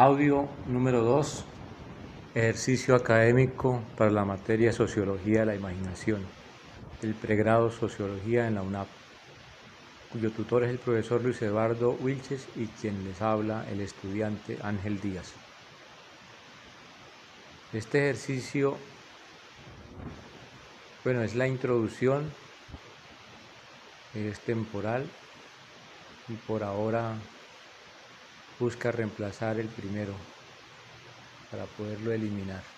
Audio número 2. Ejercicio académico para la materia Sociología de la Imaginación del pregrado Sociología en la UNAP, cuyo tutor es el profesor Luis Eduardo Wilches y quien les habla el estudiante Ángel Díaz. Este ejercicio, bueno, es la introducción, es temporal y por ahora busca reemplazar el primero para poderlo eliminar.